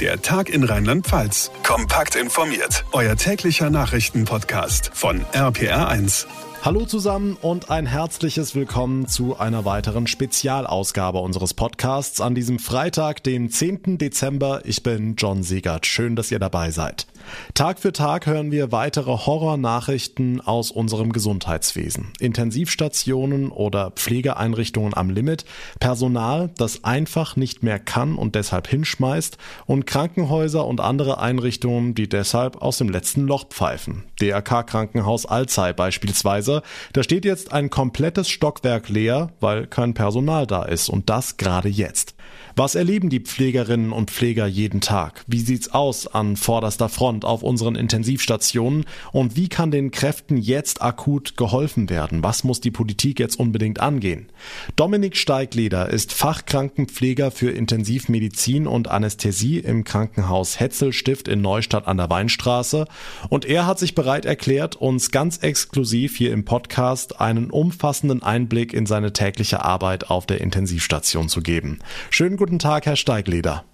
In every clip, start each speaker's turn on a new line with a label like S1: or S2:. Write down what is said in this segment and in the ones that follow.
S1: Der Tag in Rheinland-Pfalz. Kompakt informiert. Euer täglicher Nachrichtenpodcast von RPR1.
S2: Hallo zusammen und ein herzliches Willkommen zu einer weiteren Spezialausgabe unseres Podcasts an diesem Freitag, dem 10. Dezember. Ich bin John Siegert. Schön, dass ihr dabei seid. Tag für Tag hören wir weitere Horrornachrichten aus unserem Gesundheitswesen. Intensivstationen oder Pflegeeinrichtungen am Limit, Personal, das einfach nicht mehr kann und deshalb hinschmeißt und Krankenhäuser und andere Einrichtungen, die deshalb aus dem letzten Loch pfeifen. DRK Krankenhaus Alzey beispielsweise. Da steht jetzt ein komplettes Stockwerk leer, weil kein Personal da ist und das gerade jetzt. Was erleben die Pflegerinnen und Pfleger jeden Tag? Wie sieht's aus an vorderster Front auf unseren Intensivstationen? Und wie kann den Kräften jetzt akut geholfen werden? Was muss die Politik jetzt unbedingt angehen? Dominik Steigleder ist Fachkrankenpfleger für Intensivmedizin und Anästhesie im Krankenhaus Hetzelstift in Neustadt an der Weinstraße. Und er hat sich bereit erklärt, uns ganz exklusiv hier im Podcast einen umfassenden Einblick in seine tägliche Arbeit auf der Intensivstation zu geben. Schönen guten Tag, Herr Steigleder.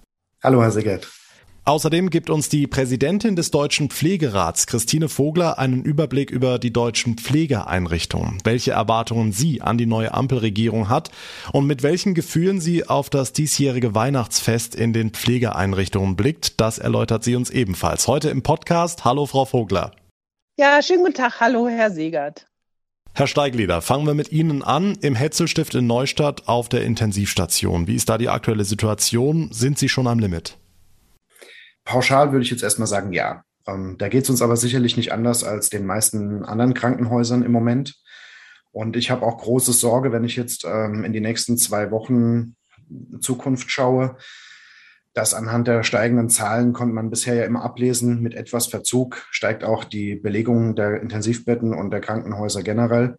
S3: Hallo, Herr Segert.
S2: Außerdem gibt uns die Präsidentin des Deutschen Pflegerats, Christine Vogler, einen Überblick über die deutschen Pflegeeinrichtungen, welche Erwartungen sie an die neue Ampelregierung hat und mit welchen Gefühlen sie auf das diesjährige Weihnachtsfest in den Pflegeeinrichtungen blickt. Das erläutert sie uns ebenfalls heute im Podcast. Hallo, Frau Vogler.
S4: Ja, schönen guten Tag. Hallo, Herr Segert.
S2: Herr Steiglieder, fangen wir mit Ihnen an im Hetzelstift in Neustadt auf der Intensivstation. Wie ist da die aktuelle Situation? Sind Sie schon am Limit?
S3: Pauschal würde ich jetzt erstmal sagen, ja. Ähm, da geht es uns aber sicherlich nicht anders als den meisten anderen Krankenhäusern im Moment. Und ich habe auch große Sorge, wenn ich jetzt ähm, in die nächsten zwei Wochen Zukunft schaue, das anhand der steigenden Zahlen konnte man bisher ja immer ablesen. Mit etwas Verzug steigt auch die Belegung der Intensivbetten und der Krankenhäuser generell.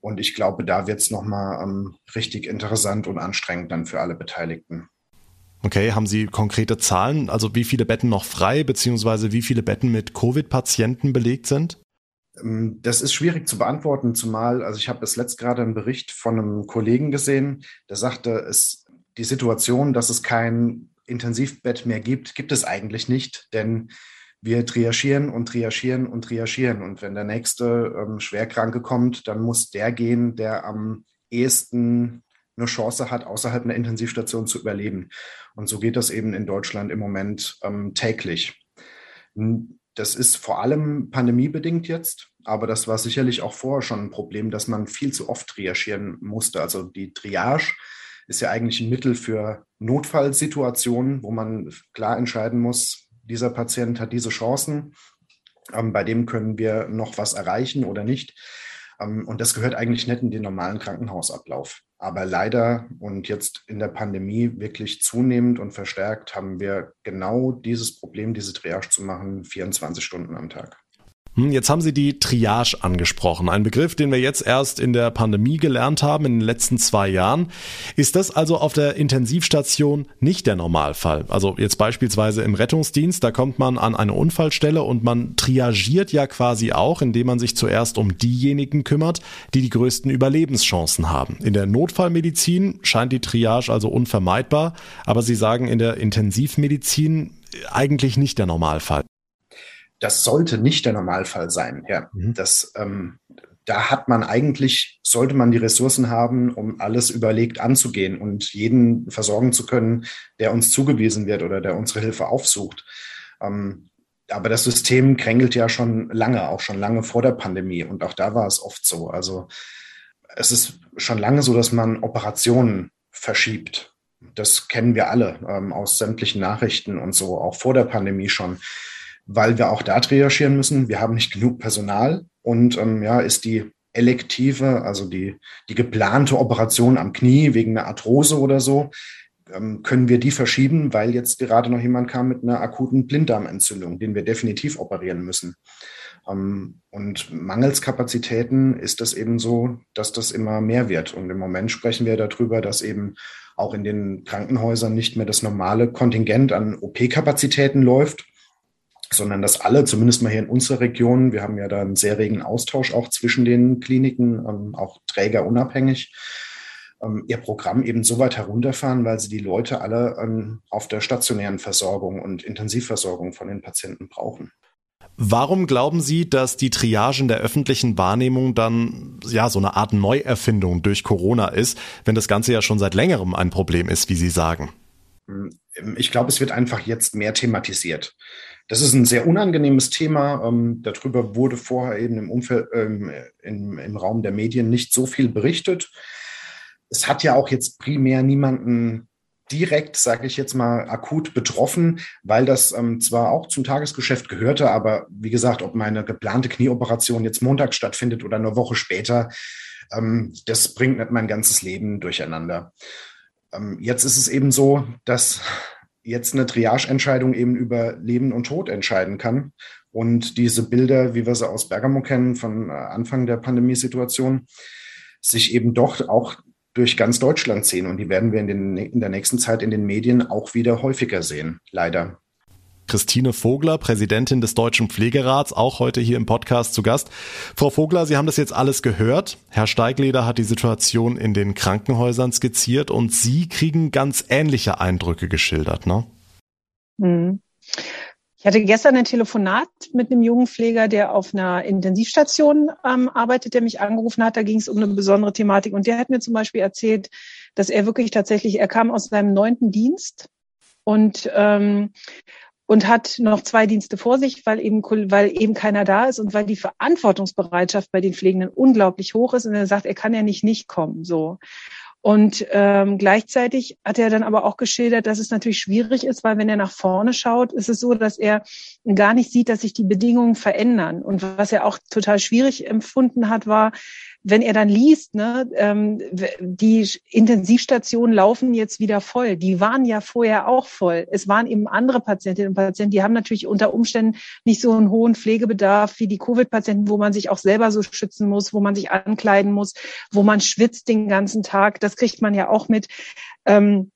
S3: Und ich glaube, da wird es nochmal ähm, richtig interessant und anstrengend dann für alle Beteiligten.
S2: Okay, haben Sie konkrete Zahlen, also wie viele Betten noch frei, beziehungsweise wie viele Betten mit Covid-Patienten belegt sind?
S3: Ähm, das ist schwierig zu beantworten, zumal, also ich habe bis letzt gerade einen Bericht von einem Kollegen gesehen, der sagte, es, die Situation, dass es kein Intensivbett mehr gibt, gibt es eigentlich nicht, denn wir triagieren und triagieren und triagieren. Und wenn der nächste ähm, Schwerkranke kommt, dann muss der gehen, der am ehesten eine Chance hat, außerhalb einer Intensivstation zu überleben. Und so geht das eben in Deutschland im Moment ähm, täglich. Das ist vor allem pandemiebedingt jetzt, aber das war sicherlich auch vorher schon ein Problem, dass man viel zu oft triagieren musste. Also die Triage ist ja eigentlich ein Mittel für Notfallsituationen, wo man klar entscheiden muss, dieser Patient hat diese Chancen, ähm, bei dem können wir noch was erreichen oder nicht. Ähm, und das gehört eigentlich nicht in den normalen Krankenhausablauf. Aber leider und jetzt in der Pandemie wirklich zunehmend und verstärkt haben wir genau dieses Problem, diese Triage zu machen, 24 Stunden am Tag.
S2: Hm, jetzt haben Sie die Triage angesprochen, ein Begriff, den wir jetzt erst in der Pandemie gelernt haben, in den letzten zwei Jahren. Ist das also auf der Intensivstation nicht der Normalfall? Also jetzt beispielsweise im Rettungsdienst, da kommt man an eine Unfallstelle und man triagiert ja quasi auch, indem man sich zuerst um diejenigen kümmert, die die größten Überlebenschancen haben. In der Notfallmedizin scheint die Triage also unvermeidbar, aber Sie sagen in der Intensivmedizin eigentlich nicht der Normalfall
S3: das sollte nicht der Normalfall sein. Ja, mhm. das, ähm, da hat man eigentlich, sollte man die Ressourcen haben, um alles überlegt anzugehen und jeden versorgen zu können, der uns zugewiesen wird oder der unsere Hilfe aufsucht. Ähm, aber das System krängelt ja schon lange, auch schon lange vor der Pandemie. Und auch da war es oft so. Also es ist schon lange so, dass man Operationen verschiebt. Das kennen wir alle ähm, aus sämtlichen Nachrichten und so, auch vor der Pandemie schon weil wir auch da triagieren müssen. Wir haben nicht genug Personal und ähm, ja, ist die elektive, also die, die geplante Operation am Knie wegen einer Arthrose oder so, ähm, können wir die verschieben, weil jetzt gerade noch jemand kam mit einer akuten Blinddarmentzündung, den wir definitiv operieren müssen. Ähm, und mangels Kapazitäten ist das eben so, dass das immer mehr wird. Und im Moment sprechen wir darüber, dass eben auch in den Krankenhäusern nicht mehr das normale Kontingent an OP-Kapazitäten läuft, sondern dass alle, zumindest mal hier in unserer Region, wir haben ja da einen sehr regen Austausch auch zwischen den Kliniken, ähm, auch trägerunabhängig, ähm, ihr Programm eben so weit herunterfahren, weil sie die Leute alle ähm, auf der stationären Versorgung und Intensivversorgung von den Patienten brauchen.
S2: Warum glauben Sie, dass die Triagen der öffentlichen Wahrnehmung dann ja so eine Art Neuerfindung durch Corona ist, wenn das Ganze ja schon seit längerem ein Problem ist, wie Sie sagen?
S3: Hm, ich glaube, es wird einfach jetzt mehr thematisiert. Das ist ein sehr unangenehmes Thema. Ähm, darüber wurde vorher eben im Umfeld, ähm, im, im Raum der Medien nicht so viel berichtet. Es hat ja auch jetzt primär niemanden direkt, sage ich jetzt mal, akut betroffen, weil das ähm, zwar auch zum Tagesgeschäft gehörte, aber wie gesagt, ob meine geplante Knieoperation jetzt Montag stattfindet oder eine Woche später, ähm, das bringt nicht mein ganzes Leben durcheinander. Ähm, jetzt ist es eben so, dass jetzt eine Triage-Entscheidung eben über Leben und Tod entscheiden kann. Und diese Bilder, wie wir sie aus Bergamo kennen, von äh, Anfang der Pandemiesituation, sich eben doch auch durch ganz Deutschland ziehen. Und die werden wir in, den, in der nächsten Zeit in den Medien auch wieder häufiger sehen, leider.
S2: Christine Vogler, Präsidentin des Deutschen Pflegerats, auch heute hier im Podcast zu Gast. Frau Vogler, Sie haben das jetzt alles gehört. Herr Steigleder hat die Situation in den Krankenhäusern skizziert und Sie kriegen ganz ähnliche Eindrücke geschildert, ne?
S4: Hm. Ich hatte gestern ein Telefonat mit einem jungen Pfleger, der auf einer Intensivstation ähm, arbeitet, der mich angerufen hat. Da ging es um eine besondere Thematik. Und der hat mir zum Beispiel erzählt, dass er wirklich tatsächlich, er kam aus seinem neunten Dienst und ähm, und hat noch zwei Dienste vor sich, weil eben, weil eben keiner da ist und weil die Verantwortungsbereitschaft bei den Pflegenden unglaublich hoch ist. Und er sagt, er kann ja nicht nicht kommen, so. Und ähm, gleichzeitig hat er dann aber auch geschildert, dass es natürlich schwierig ist, weil wenn er nach vorne schaut, ist es so, dass er gar nicht sieht, dass sich die Bedingungen verändern. Und was er auch total schwierig empfunden hat, war, wenn er dann liest, ne, ähm, die Intensivstationen laufen jetzt wieder voll. Die waren ja vorher auch voll. Es waren eben andere Patientinnen und Patienten, die haben natürlich unter Umständen nicht so einen hohen Pflegebedarf wie die Covid-Patienten, wo man sich auch selber so schützen muss, wo man sich ankleiden muss, wo man schwitzt den ganzen Tag. Das kriegt man ja auch mit. Ähm,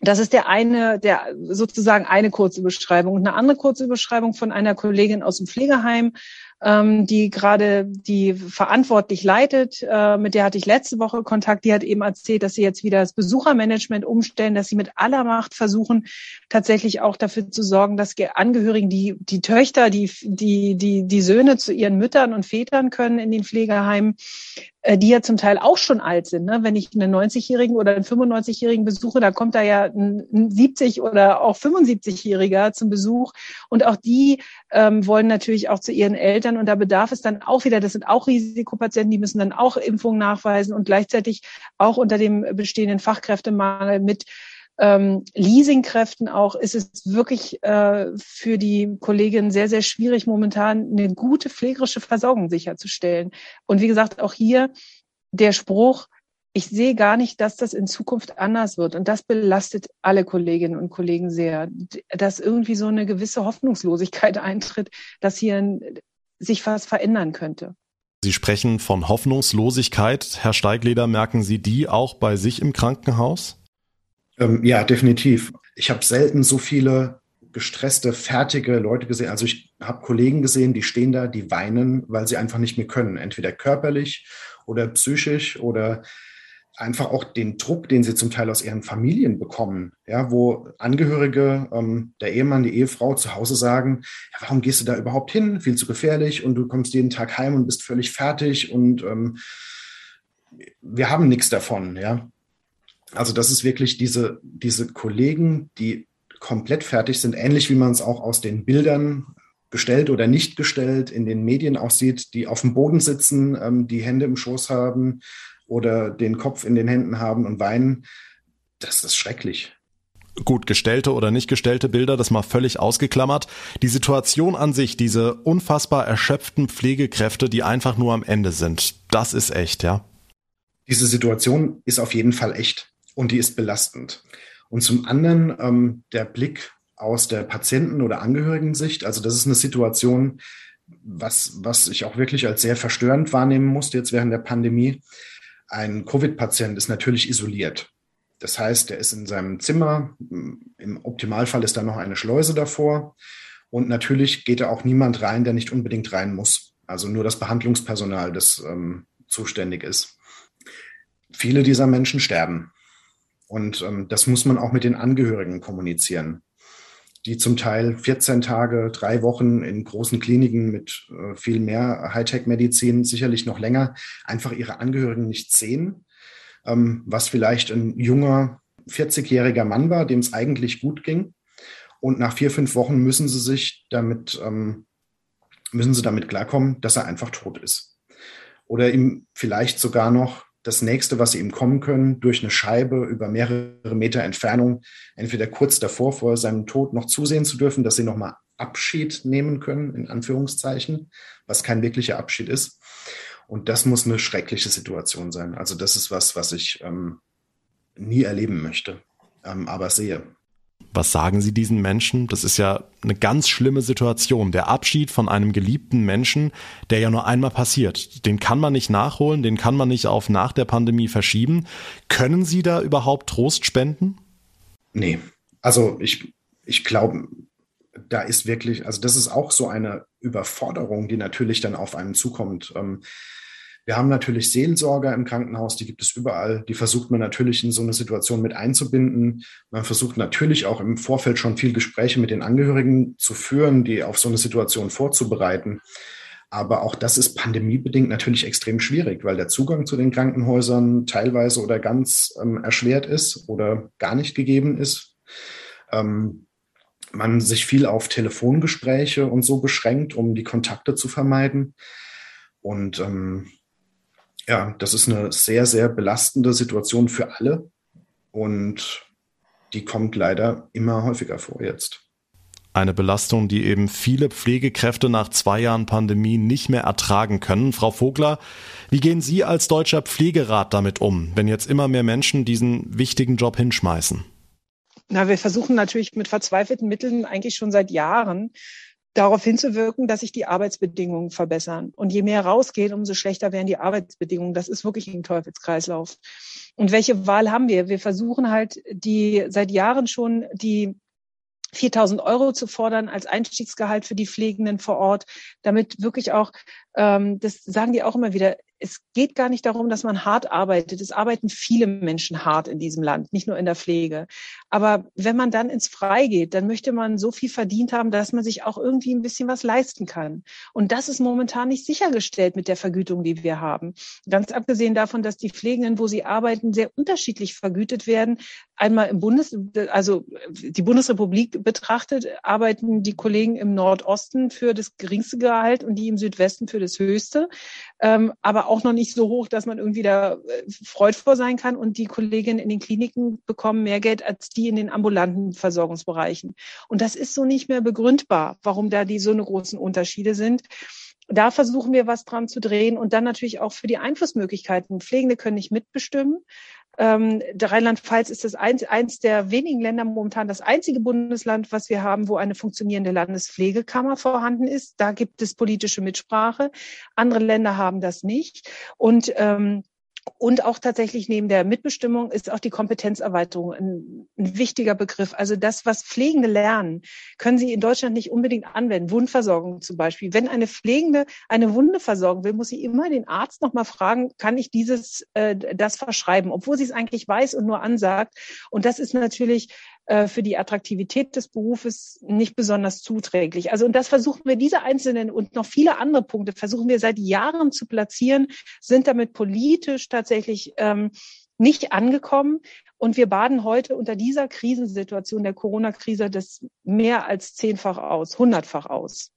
S4: das ist der eine, der sozusagen eine kurze Beschreibung. Und eine andere kurze Beschreibung von einer Kollegin aus dem Pflegeheim, ähm, die gerade die verantwortlich leitet. Äh, mit der hatte ich letzte Woche Kontakt. Die hat eben erzählt, dass sie jetzt wieder das Besuchermanagement umstellen, dass sie mit aller Macht versuchen, tatsächlich auch dafür zu sorgen, dass Angehörigen, die, die Töchter, die, die, die, die Söhne zu ihren Müttern und Vätern können in den Pflegeheimen, äh, die ja zum Teil auch schon alt sind. Ne? Wenn ich einen 90-Jährigen oder einen 95-Jährigen besuche, da kommt da ja ein, ein 70- oder auch 75-Jähriger zum Besuch. Und auch die ähm, wollen natürlich auch zu ihren Eltern. Und da bedarf es dann auch wieder, das sind auch Risikopatienten, die müssen dann auch Impfungen nachweisen und gleichzeitig auch unter dem bestehenden Fachkräftemangel mit ähm, Leasingkräften auch ist es wirklich äh, für die Kolleginnen sehr, sehr schwierig, momentan eine gute pflegerische Versorgung sicherzustellen. Und wie gesagt, auch hier der Spruch, ich sehe gar nicht, dass das in Zukunft anders wird. Und das belastet alle Kolleginnen und Kollegen sehr, dass irgendwie so eine gewisse Hoffnungslosigkeit eintritt, dass hier sich was verändern könnte.
S2: Sie sprechen von Hoffnungslosigkeit. Herr Steigleder, merken Sie die auch bei sich im Krankenhaus?
S3: Ähm, ja, definitiv. Ich habe selten so viele gestresste, fertige Leute gesehen. Also ich habe Kollegen gesehen, die stehen da, die weinen, weil sie einfach nicht mehr können. Entweder körperlich oder psychisch oder einfach auch den Druck, den sie zum Teil aus ihren Familien bekommen, ja, wo Angehörige, ähm, der Ehemann, die Ehefrau zu Hause sagen, ja, warum gehst du da überhaupt hin? Viel zu gefährlich und du kommst jeden Tag heim und bist völlig fertig und ähm, wir haben nichts davon, ja. Also das ist wirklich diese, diese Kollegen, die komplett fertig sind, ähnlich wie man es auch aus den Bildern gestellt oder nicht gestellt in den Medien auch sieht, die auf dem Boden sitzen, ähm, die Hände im Schoß haben oder den Kopf in den Händen haben und weinen. Das ist schrecklich.
S2: Gut, gestellte oder nicht gestellte Bilder, das mal völlig ausgeklammert. Die Situation an sich, diese unfassbar erschöpften Pflegekräfte, die einfach nur am Ende sind, das ist echt, ja?
S3: Diese Situation ist auf jeden Fall echt und die ist belastend. Und zum anderen ähm, der Blick aus der Patienten- oder Angehörigen-Sicht. Also das ist eine Situation, was, was ich auch wirklich als sehr verstörend wahrnehmen musste jetzt während der Pandemie. Ein Covid-Patient ist natürlich isoliert. Das heißt, er ist in seinem Zimmer. Im Optimalfall ist da noch eine Schleuse davor. Und natürlich geht da auch niemand rein, der nicht unbedingt rein muss. Also nur das Behandlungspersonal, das ähm, zuständig ist. viele dieser Menschen sterben. Und ähm, das muss man auch mit den Angehörigen kommunizieren, die zum Teil 14 Tage, drei Wochen in großen Kliniken mit äh, viel mehr Hightech-Medizin, sicherlich noch länger, einfach ihre Angehörigen nicht sehen. Ähm, was vielleicht ein junger, 40-jähriger Mann war, dem es eigentlich gut ging. Und nach vier, fünf Wochen müssen sie sich damit, ähm, müssen sie damit klarkommen, dass er einfach tot ist. Oder ihm vielleicht sogar noch das nächste, was sie ihm kommen können, durch eine Scheibe über mehrere Meter Entfernung, entweder kurz davor vor seinem Tod noch zusehen zu dürfen, dass sie nochmal Abschied nehmen können, in Anführungszeichen, was kein wirklicher Abschied ist. Und das muss eine schreckliche Situation sein. Also das ist was, was ich ähm, nie erleben möchte, ähm, aber sehe.
S2: Was sagen Sie diesen Menschen? Das ist ja eine ganz schlimme Situation. Der Abschied von einem geliebten Menschen, der ja nur einmal passiert. Den kann man nicht nachholen, den kann man nicht auf nach der Pandemie verschieben. Können Sie da überhaupt Trost spenden?
S3: Nee, also ich, ich glaube, da ist wirklich, also das ist auch so eine Überforderung, die natürlich dann auf einen zukommt. Ähm, wir haben natürlich Seelsorger im Krankenhaus, die gibt es überall. Die versucht man natürlich in so eine Situation mit einzubinden. Man versucht natürlich auch im Vorfeld schon viel Gespräche mit den Angehörigen zu führen, die auf so eine Situation vorzubereiten. Aber auch das ist pandemiebedingt natürlich extrem schwierig, weil der Zugang zu den Krankenhäusern teilweise oder ganz ähm, erschwert ist oder gar nicht gegeben ist. Ähm, man sich viel auf Telefongespräche und so beschränkt, um die Kontakte zu vermeiden. Und ähm, ja, das ist eine sehr, sehr belastende Situation für alle und die kommt leider immer häufiger vor jetzt.
S2: Eine Belastung, die eben viele Pflegekräfte nach zwei Jahren Pandemie nicht mehr ertragen können. Frau Vogler, wie gehen Sie als deutscher Pflegerat damit um, wenn jetzt immer mehr Menschen diesen wichtigen Job hinschmeißen?
S4: Na, wir versuchen natürlich mit verzweifelten Mitteln eigentlich schon seit Jahren darauf hinzuwirken, dass sich die Arbeitsbedingungen verbessern. Und je mehr rausgehen, umso schlechter werden die Arbeitsbedingungen. Das ist wirklich ein Teufelskreislauf. Und welche Wahl haben wir? Wir versuchen halt die seit Jahren schon die 4000 Euro zu fordern als Einstiegsgehalt für die Pflegenden vor Ort, damit wirklich auch, ähm, das sagen die auch immer wieder, es geht gar nicht darum, dass man hart arbeitet. Es arbeiten viele Menschen hart in diesem Land, nicht nur in der Pflege. Aber wenn man dann ins Frei geht, dann möchte man so viel verdient haben, dass man sich auch irgendwie ein bisschen was leisten kann. Und das ist momentan nicht sichergestellt mit der Vergütung, die wir haben. Ganz abgesehen davon, dass die Pflegenden, wo sie arbeiten, sehr unterschiedlich vergütet werden. Einmal im Bundes, also die Bundesrepublik betrachtet, arbeiten die Kollegen im Nordosten für das geringste Gehalt und die im Südwesten für das höchste. Ähm, aber auch noch nicht so hoch, dass man irgendwie da äh, freudvoll sein kann. Und die Kolleginnen in den Kliniken bekommen mehr Geld als die in den ambulanten Versorgungsbereichen. Und das ist so nicht mehr begründbar, warum da die so eine großen Unterschiede sind da versuchen wir was dran zu drehen und dann natürlich auch für die Einflussmöglichkeiten. Pflegende können nicht mitbestimmen. Ähm, Rheinland-Pfalz ist das eins, eins der wenigen Länder momentan das einzige Bundesland, was wir haben, wo eine funktionierende Landespflegekammer vorhanden ist. Da gibt es politische Mitsprache. Andere Länder haben das nicht. Und ähm, und auch tatsächlich neben der Mitbestimmung ist auch die Kompetenzerweiterung ein, ein, wichtiger Begriff. Also das, was Pflegende lernen, können sie in Deutschland nicht unbedingt anwenden. Wundversorgung zum Beispiel. Wenn eine Pflegende eine Wunde versorgen will, muss sie immer den Arzt nochmal fragen, kann ich dieses, äh, das verschreiben, obwohl sie es eigentlich weiß und nur ansagt. Und das ist natürlich äh, für die Attraktivität des Berufes nicht besonders zuträglich. Also und das versuchen wir, diese einzelnen und noch viele andere Punkte versuchen wir seit Jahren zu platzieren, sind damit politisch tatsächlich ähm, nicht angekommen. Und wir baden heute unter dieser Krisensituation der Corona-Krise das mehr als zehnfach aus, hundertfach aus.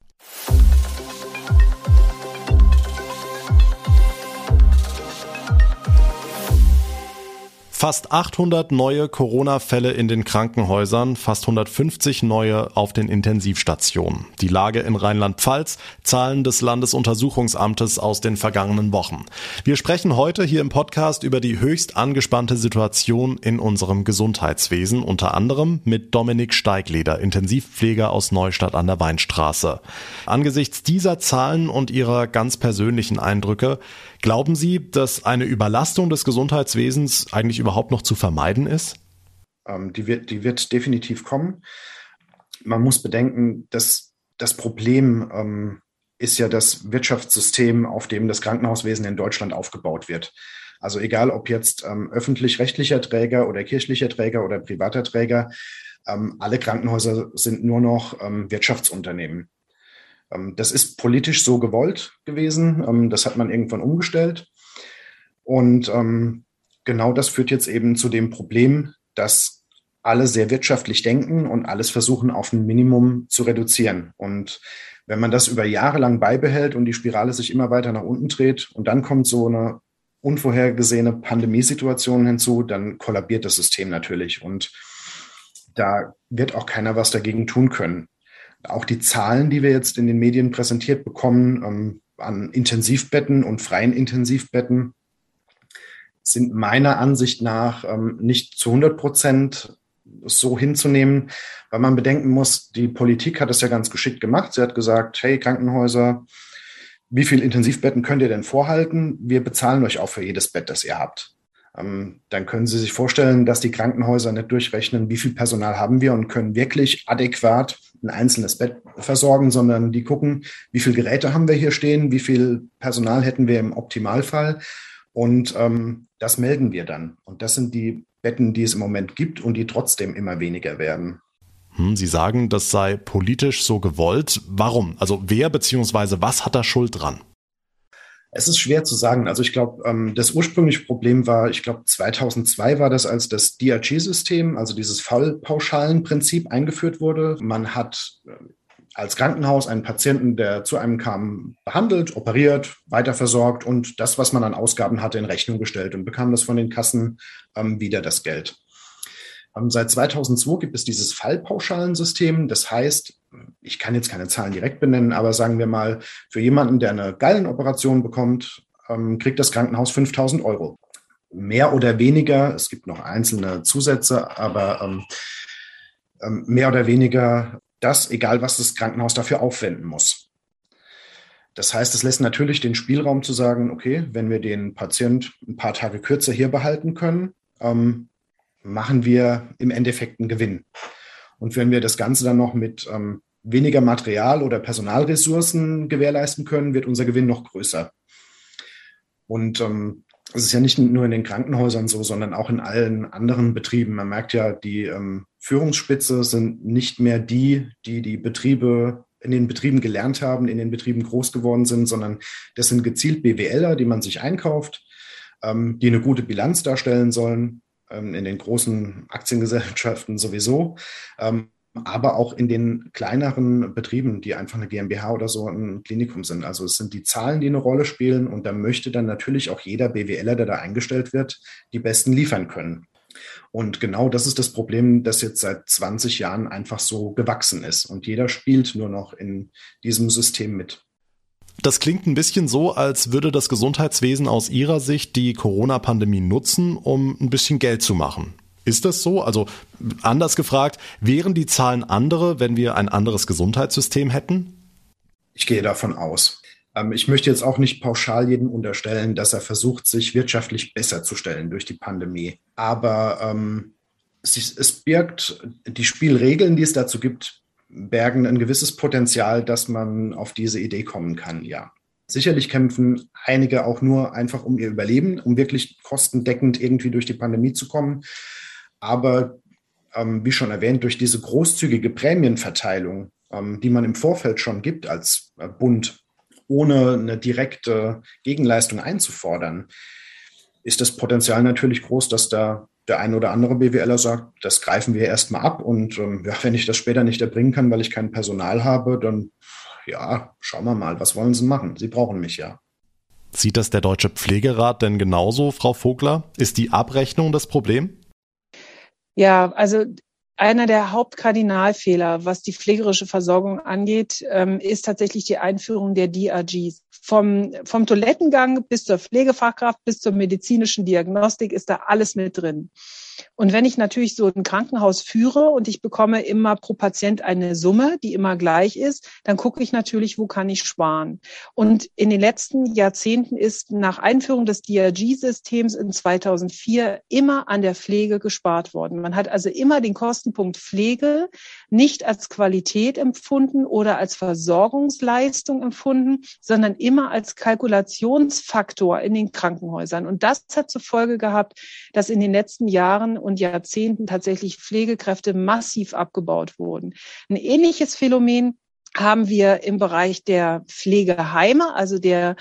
S2: Fast 800 neue Corona-Fälle in den Krankenhäusern, fast 150 neue auf den Intensivstationen. Die Lage in Rheinland-Pfalz, Zahlen des Landesuntersuchungsamtes aus den vergangenen Wochen. Wir sprechen heute hier im Podcast über die höchst angespannte Situation in unserem Gesundheitswesen, unter anderem mit Dominik Steigleder, Intensivpfleger aus Neustadt an der Weinstraße. Angesichts dieser Zahlen und ihrer ganz persönlichen Eindrücke, glauben Sie, dass eine Überlastung des Gesundheitswesens eigentlich überhaupt noch zu vermeiden ist?
S3: Ähm, die, wird, die wird definitiv kommen. Man muss bedenken, dass das Problem ähm, ist ja das Wirtschaftssystem, auf dem das Krankenhauswesen in Deutschland aufgebaut wird. Also egal, ob jetzt ähm, öffentlich-rechtlicher Träger oder kirchlicher Träger oder privater Träger, ähm, alle Krankenhäuser sind nur noch ähm, Wirtschaftsunternehmen. Ähm, das ist politisch so gewollt gewesen. Ähm, das hat man irgendwann umgestellt. Und ähm, genau das führt jetzt eben zu dem Problem, dass alle sehr wirtschaftlich denken und alles versuchen auf ein Minimum zu reduzieren. Und wenn man das über Jahre lang beibehält und die Spirale sich immer weiter nach unten dreht und dann kommt so eine unvorhergesehene Pandemiesituation hinzu, dann kollabiert das System natürlich. Und da wird auch keiner was dagegen tun können. Auch die Zahlen, die wir jetzt in den Medien präsentiert bekommen, ähm, an Intensivbetten und freien Intensivbetten, sind meiner Ansicht nach ähm, nicht zu 100 Prozent so hinzunehmen, weil man bedenken muss, die Politik hat es ja ganz geschickt gemacht. Sie hat gesagt, hey Krankenhäuser, wie viel Intensivbetten könnt ihr denn vorhalten? Wir bezahlen euch auch für jedes Bett, das ihr habt. Ähm, dann können Sie sich vorstellen, dass die Krankenhäuser nicht durchrechnen, wie viel Personal haben wir und können wirklich adäquat ein einzelnes Bett versorgen, sondern die gucken, wie viel Geräte haben wir hier stehen, wie viel Personal hätten wir im Optimalfall. Und ähm, das melden wir dann. Und das sind die Betten, die es im Moment gibt und die trotzdem immer weniger werden.
S2: Hm, Sie sagen, das sei politisch so gewollt. Warum? Also wer bzw. was hat da Schuld dran?
S3: Es ist schwer zu sagen. Also ich glaube, ähm, das ursprüngliche Problem war, ich glaube 2002 war das, als das DRG-System, also dieses Fallpauschalenprinzip eingeführt wurde. Man hat äh, als Krankenhaus einen Patienten, der zu einem kam, behandelt, operiert, weiterversorgt und das, was man an Ausgaben hatte, in Rechnung gestellt und bekam das von den Kassen ähm, wieder das Geld. Ähm, seit 2002 gibt es dieses Fallpauschalensystem. Das heißt, ich kann jetzt keine Zahlen direkt benennen, aber sagen wir mal, für jemanden, der eine Gallenoperation bekommt, ähm, kriegt das Krankenhaus 5000 Euro. Mehr oder weniger, es gibt noch einzelne Zusätze, aber ähm, mehr oder weniger das, egal was das Krankenhaus dafür aufwenden muss. Das heißt, es lässt natürlich den Spielraum zu sagen, okay, wenn wir den Patient ein paar Tage kürzer hier behalten können, ähm, machen wir im Endeffekt einen Gewinn. Und wenn wir das Ganze dann noch mit ähm, weniger Material oder Personalressourcen gewährleisten können, wird unser Gewinn noch größer. Und ähm, es ist ja nicht nur in den Krankenhäusern so, sondern auch in allen anderen Betrieben. Man merkt ja, die ähm, Führungsspitze sind nicht mehr die, die die Betriebe in den Betrieben gelernt haben, in den Betrieben groß geworden sind, sondern das sind gezielt BWLer, die man sich einkauft, ähm, die eine gute Bilanz darstellen sollen, in den großen Aktiengesellschaften sowieso. Ähm, aber auch in den kleineren Betrieben, die einfach eine GmbH oder so ein Klinikum sind. Also es sind die Zahlen, die eine Rolle spielen und da möchte dann natürlich auch jeder BWLer, der da eingestellt wird, die Besten liefern können. Und genau das ist das Problem, das jetzt seit 20 Jahren einfach so gewachsen ist. Und jeder spielt nur noch in diesem System mit.
S2: Das klingt ein bisschen so, als würde das Gesundheitswesen aus Ihrer Sicht die Corona-Pandemie nutzen, um ein bisschen Geld zu machen. Ist das so? Also anders gefragt, wären die Zahlen andere, wenn wir ein anderes Gesundheitssystem hätten?
S3: Ich gehe davon aus. Ähm, ich möchte jetzt auch nicht pauschal jedem unterstellen, dass er versucht, sich wirtschaftlich besser zu stellen durch die Pandemie. Aber ähm, es, es birgt die Spielregeln, die es dazu gibt, bergen ein gewisses Potenzial, dass man auf diese Idee kommen kann, ja. Sicherlich kämpfen einige auch nur einfach um ihr Überleben, um wirklich kostendeckend irgendwie durch die Pandemie zu kommen. Aber ähm, wie schon erwähnt, durch diese großzügige Prämienverteilung, ähm, die man im Vorfeld schon gibt als äh, Bund, ohne eine direkte Gegenleistung einzufordern, ist das Potenzial natürlich groß, dass da der ein oder andere BWLer sagt, das greifen wir erstmal ab und ähm, ja, wenn ich das später nicht erbringen kann, weil ich kein Personal habe, dann ja, schauen wir mal, was wollen Sie machen? Sie brauchen mich ja.
S2: Sieht das der Deutsche Pflegerat denn genauso, Frau Vogler? Ist die Abrechnung das Problem?
S4: Ja, also einer der Hauptkardinalfehler, was die pflegerische Versorgung angeht, ähm, ist tatsächlich die Einführung der DRGs. Vom, vom Toilettengang bis zur Pflegefachkraft bis zur medizinischen Diagnostik ist da alles mit drin. Und wenn ich natürlich so ein Krankenhaus führe und ich bekomme immer pro Patient eine Summe, die immer gleich ist, dann gucke ich natürlich, wo kann ich sparen. Und in den letzten Jahrzehnten ist nach Einführung des DRG-Systems in 2004 immer an der Pflege gespart worden. Man hat also immer den Kostenpunkt Pflege nicht als Qualität empfunden oder als Versorgungsleistung empfunden, sondern immer als Kalkulationsfaktor in den Krankenhäusern. Und das hat zur Folge gehabt, dass in den letzten Jahren und Jahrzehnten tatsächlich Pflegekräfte massiv abgebaut wurden. Ein ähnliches Phänomen haben wir im Bereich der Pflegeheime, also der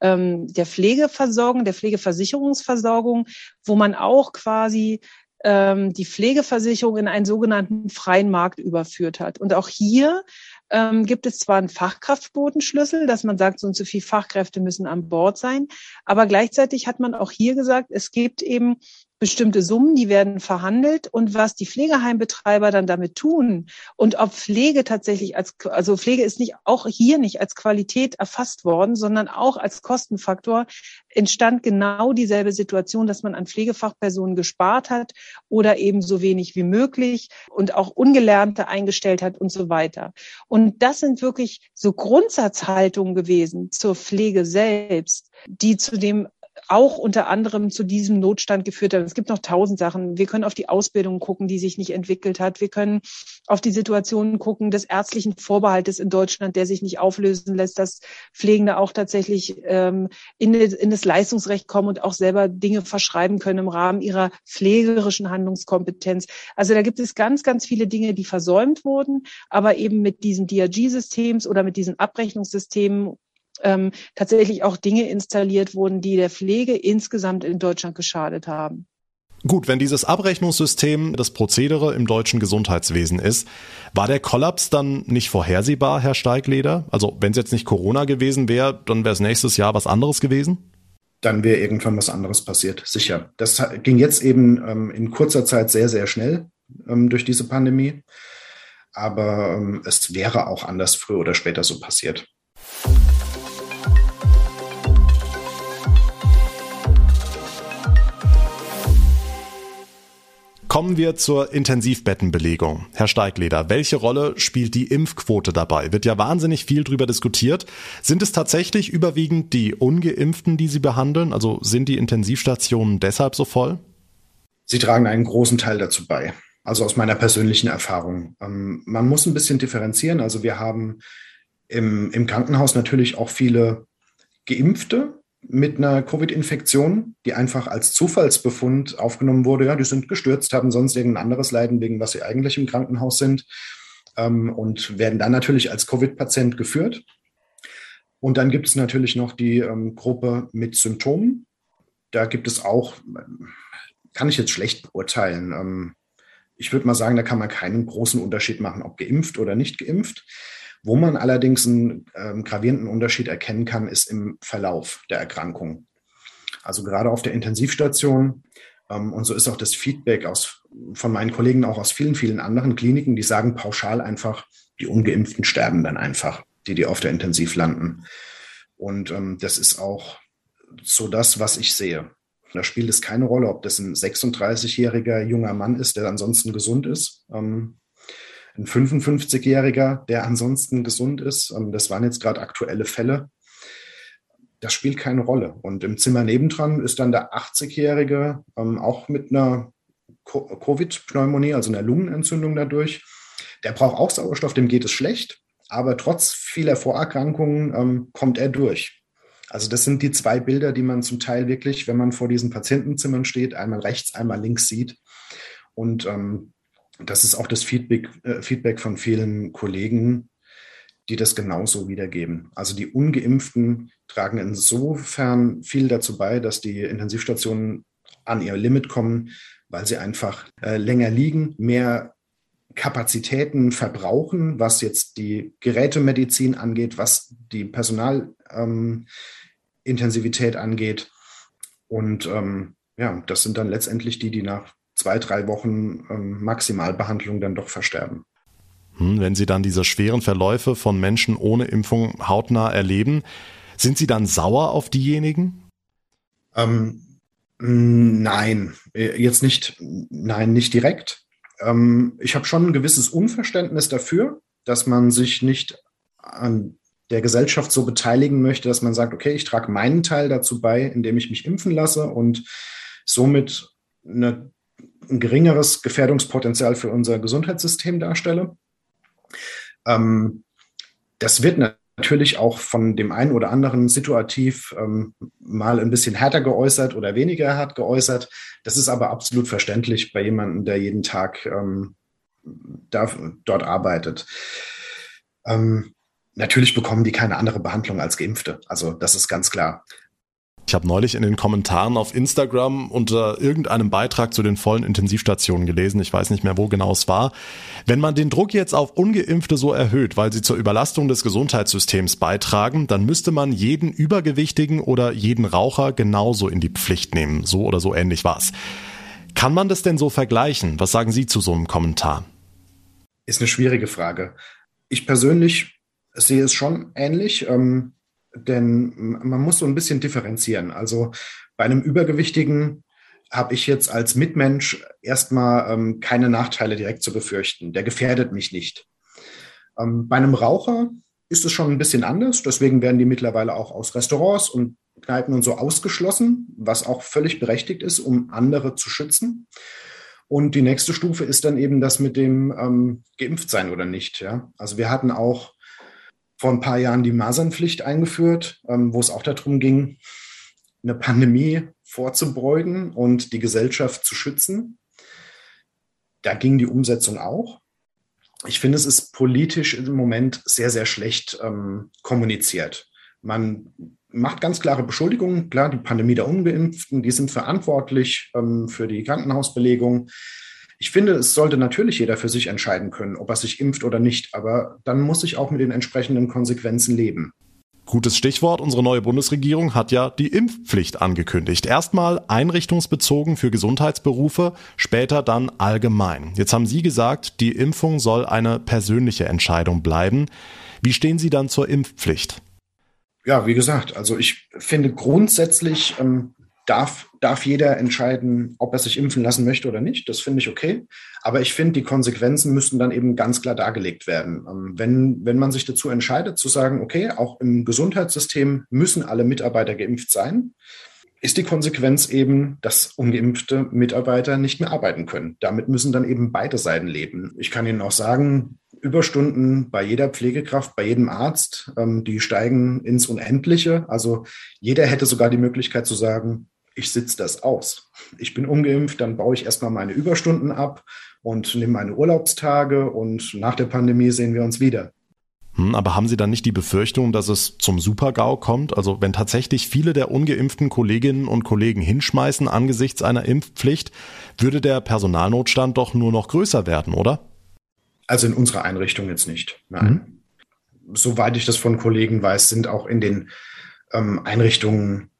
S4: ähm, der Pflegeversorgung, der Pflegeversicherungsversorgung, wo man auch quasi ähm, die Pflegeversicherung in einen sogenannten freien Markt überführt hat. Und auch hier ähm, gibt es zwar einen Fachkraftquotenschlüssel, dass man sagt, so und so viele Fachkräfte müssen an Bord sein, aber gleichzeitig hat man auch hier gesagt, es gibt eben bestimmte Summen, die werden verhandelt und was die Pflegeheimbetreiber dann damit tun und ob Pflege tatsächlich als, also Pflege ist nicht auch hier nicht als Qualität erfasst worden, sondern auch als Kostenfaktor entstand genau dieselbe Situation, dass man an Pflegefachpersonen gespart hat oder eben so wenig wie möglich und auch Ungelernte eingestellt hat und so weiter. Und das sind wirklich so Grundsatzhaltungen gewesen zur Pflege selbst, die zu dem auch unter anderem zu diesem Notstand geführt hat. Es gibt noch tausend Sachen. Wir können auf die Ausbildung gucken, die sich nicht entwickelt hat. Wir können auf die Situation gucken des ärztlichen Vorbehaltes in Deutschland, der sich nicht auflösen lässt, dass Pflegende auch tatsächlich ähm, in, in das Leistungsrecht kommen und auch selber Dinge verschreiben können im Rahmen ihrer pflegerischen Handlungskompetenz. Also da gibt es ganz, ganz viele Dinge, die versäumt wurden, aber eben mit diesen DRG-Systems oder mit diesen Abrechnungssystemen ähm, tatsächlich auch Dinge installiert wurden, die der Pflege insgesamt in Deutschland geschadet haben.
S2: Gut, wenn dieses Abrechnungssystem das Prozedere im deutschen Gesundheitswesen ist, war der Kollaps dann nicht vorhersehbar, Herr Steigleder? Also wenn es jetzt nicht Corona gewesen wäre, dann wäre es nächstes Jahr was anderes gewesen?
S3: Dann wäre irgendwann was anderes passiert, sicher. Das ging jetzt eben ähm, in kurzer Zeit sehr, sehr schnell ähm, durch diese Pandemie. Aber ähm, es wäre auch anders früher oder später so passiert.
S2: Kommen wir zur Intensivbettenbelegung. Herr Steigleder, welche Rolle spielt die Impfquote dabei? Wird ja wahnsinnig viel drüber diskutiert. Sind es tatsächlich überwiegend die ungeimpften, die Sie behandeln? Also sind die Intensivstationen deshalb so voll?
S3: Sie tragen einen großen Teil dazu bei. Also aus meiner persönlichen Erfahrung. Ähm, man muss ein bisschen differenzieren. Also wir haben im, im Krankenhaus natürlich auch viele Geimpfte, mit einer Covid-Infektion, die einfach als Zufallsbefund aufgenommen wurde. Ja, die sind gestürzt, haben sonst irgendein anderes Leiden, wegen was sie eigentlich im Krankenhaus sind ähm, und werden dann natürlich als Covid-Patient geführt. Und dann gibt es natürlich noch die ähm, Gruppe mit Symptomen. Da gibt es auch, kann ich jetzt schlecht beurteilen. Ähm, ich würde mal sagen, da kann man keinen großen Unterschied machen, ob geimpft oder nicht geimpft. Wo man allerdings einen ähm, gravierenden Unterschied erkennen kann, ist im Verlauf der Erkrankung. Also gerade auf der Intensivstation. Ähm, und so ist auch das Feedback aus, von meinen Kollegen auch aus vielen, vielen anderen Kliniken, die sagen pauschal einfach, die Ungeimpften sterben dann einfach, die, die auf der Intensiv landen. Und ähm, das ist auch so das, was ich sehe. Da spielt es keine Rolle, ob das ein 36-jähriger junger Mann ist, der ansonsten gesund ist. Ähm, ein 55-Jähriger, der ansonsten gesund ist. Ähm, das waren jetzt gerade aktuelle Fälle. Das spielt keine Rolle. Und im Zimmer nebendran ist dann der 80-Jährige ähm, auch mit einer Covid-Pneumonie, also einer Lungenentzündung dadurch. Der braucht auch Sauerstoff, dem geht es schlecht, aber trotz vieler Vorerkrankungen ähm, kommt er durch. Also das sind die zwei Bilder, die man zum Teil wirklich, wenn man vor diesen Patientenzimmern steht, einmal rechts, einmal links sieht. Und ähm, das ist auch das Feedback, äh, Feedback von vielen Kollegen, die das genauso wiedergeben. Also die ungeimpften tragen insofern viel dazu bei, dass die Intensivstationen an ihr Limit kommen, weil sie einfach äh, länger liegen, mehr Kapazitäten verbrauchen, was jetzt die Gerätemedizin angeht, was die Personalintensivität ähm, angeht. Und ähm, ja, das sind dann letztendlich die, die nach zwei, drei Wochen ähm, Maximalbehandlung dann doch versterben.
S2: Hm, wenn Sie dann diese schweren Verläufe von Menschen ohne Impfung hautnah erleben, sind Sie dann sauer auf diejenigen?
S3: Ähm, nein, äh, jetzt nicht, nein, nicht direkt. Ähm, ich habe schon ein gewisses Unverständnis dafür, dass man sich nicht an der Gesellschaft so beteiligen möchte, dass man sagt, okay, ich trage meinen Teil dazu bei, indem ich mich impfen lasse und somit eine, ein geringeres Gefährdungspotenzial für unser Gesundheitssystem darstelle. Ähm, das wird natürlich auch von dem einen oder anderen situativ ähm, mal ein bisschen härter geäußert oder weniger hart geäußert. Das ist aber absolut verständlich bei jemandem, der jeden Tag ähm, da, dort arbeitet. Ähm, natürlich bekommen die keine andere Behandlung als Geimpfte. Also das ist ganz klar.
S2: Ich habe neulich in den Kommentaren auf Instagram unter irgendeinem Beitrag zu den vollen Intensivstationen gelesen, ich weiß nicht mehr, wo genau es war. Wenn man den Druck jetzt auf ungeimpfte so erhöht, weil sie zur Überlastung des Gesundheitssystems beitragen, dann müsste man jeden Übergewichtigen oder jeden Raucher genauso in die Pflicht nehmen. So oder so ähnlich war's. Kann man das denn so vergleichen? Was sagen Sie zu so einem Kommentar?
S3: Ist eine schwierige Frage. Ich persönlich sehe es schon ähnlich. Ähm denn man muss so ein bisschen differenzieren. Also bei einem Übergewichtigen habe ich jetzt als Mitmensch erstmal ähm, keine Nachteile direkt zu befürchten. Der gefährdet mich nicht. Ähm, bei einem Raucher ist es schon ein bisschen anders. Deswegen werden die mittlerweile auch aus Restaurants und Kneipen und so ausgeschlossen, was auch völlig berechtigt ist, um andere zu schützen. Und die nächste Stufe ist dann eben das mit dem ähm, geimpft sein oder nicht. Ja? Also wir hatten auch vor ein paar Jahren die Masernpflicht eingeführt, ähm, wo es auch darum ging, eine Pandemie vorzubeugen und die Gesellschaft zu schützen. Da ging die Umsetzung auch. Ich finde, es ist politisch im Moment sehr, sehr schlecht ähm, kommuniziert. Man macht ganz klare Beschuldigungen. Klar, die Pandemie der Ungeimpften, die sind verantwortlich ähm, für die Krankenhausbelegung. Ich finde, es sollte natürlich jeder für sich entscheiden können, ob er sich impft oder nicht, aber dann muss ich auch mit den entsprechenden Konsequenzen leben.
S2: Gutes Stichwort, unsere neue Bundesregierung hat ja die Impfpflicht angekündigt. Erstmal einrichtungsbezogen für Gesundheitsberufe, später dann allgemein. Jetzt haben Sie gesagt, die Impfung soll eine persönliche Entscheidung bleiben. Wie stehen Sie dann zur Impfpflicht?
S3: Ja, wie gesagt, also ich finde grundsätzlich ähm, darf, darf jeder entscheiden, ob er sich impfen lassen möchte oder nicht. Das finde ich okay. Aber ich finde, die Konsequenzen müssten dann eben ganz klar dargelegt werden. Ähm, wenn, wenn man sich dazu entscheidet, zu sagen, okay, auch im Gesundheitssystem müssen alle Mitarbeiter geimpft sein, ist die Konsequenz eben, dass ungeimpfte Mitarbeiter nicht mehr arbeiten können. Damit müssen dann eben beide Seiten leben. Ich kann Ihnen auch sagen, Überstunden bei jeder Pflegekraft, bei jedem Arzt, ähm, die steigen ins Unendliche. Also jeder hätte sogar die Möglichkeit zu sagen, ich sitze das aus. Ich bin ungeimpft, dann baue ich erstmal meine Überstunden ab und nehme meine Urlaubstage und nach der Pandemie sehen wir uns wieder.
S2: Hm, aber haben Sie dann nicht die Befürchtung, dass es zum Supergau kommt? Also wenn tatsächlich viele der ungeimpften Kolleginnen und Kollegen hinschmeißen angesichts einer Impfpflicht, würde der Personalnotstand doch nur noch größer werden, oder?
S3: Also in unserer Einrichtung jetzt nicht. Nein. Mhm. Soweit ich das von Kollegen weiß, sind auch in den ähm, Einrichtungen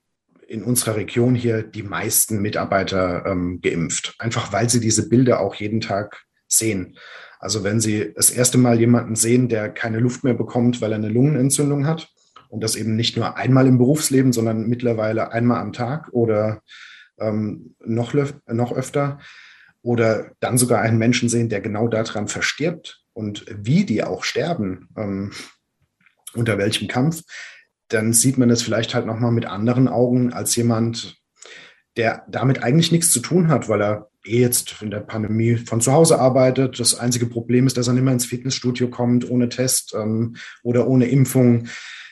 S3: in unserer Region hier die meisten Mitarbeiter ähm, geimpft. Einfach weil sie diese Bilder auch jeden Tag sehen. Also wenn Sie das erste Mal jemanden sehen, der keine Luft mehr bekommt, weil er eine Lungenentzündung hat und das eben nicht nur einmal im Berufsleben, sondern mittlerweile einmal am Tag oder ähm, noch, noch öfter oder dann sogar einen Menschen sehen, der genau daran verstirbt und wie die auch sterben, ähm, unter welchem Kampf, dann sieht man es vielleicht halt nochmal mit anderen Augen als jemand, der damit eigentlich nichts zu tun hat, weil er eh jetzt in der Pandemie von zu Hause arbeitet. Das einzige Problem ist, dass er nicht mehr ins Fitnessstudio kommt, ohne Test ähm, oder ohne Impfung.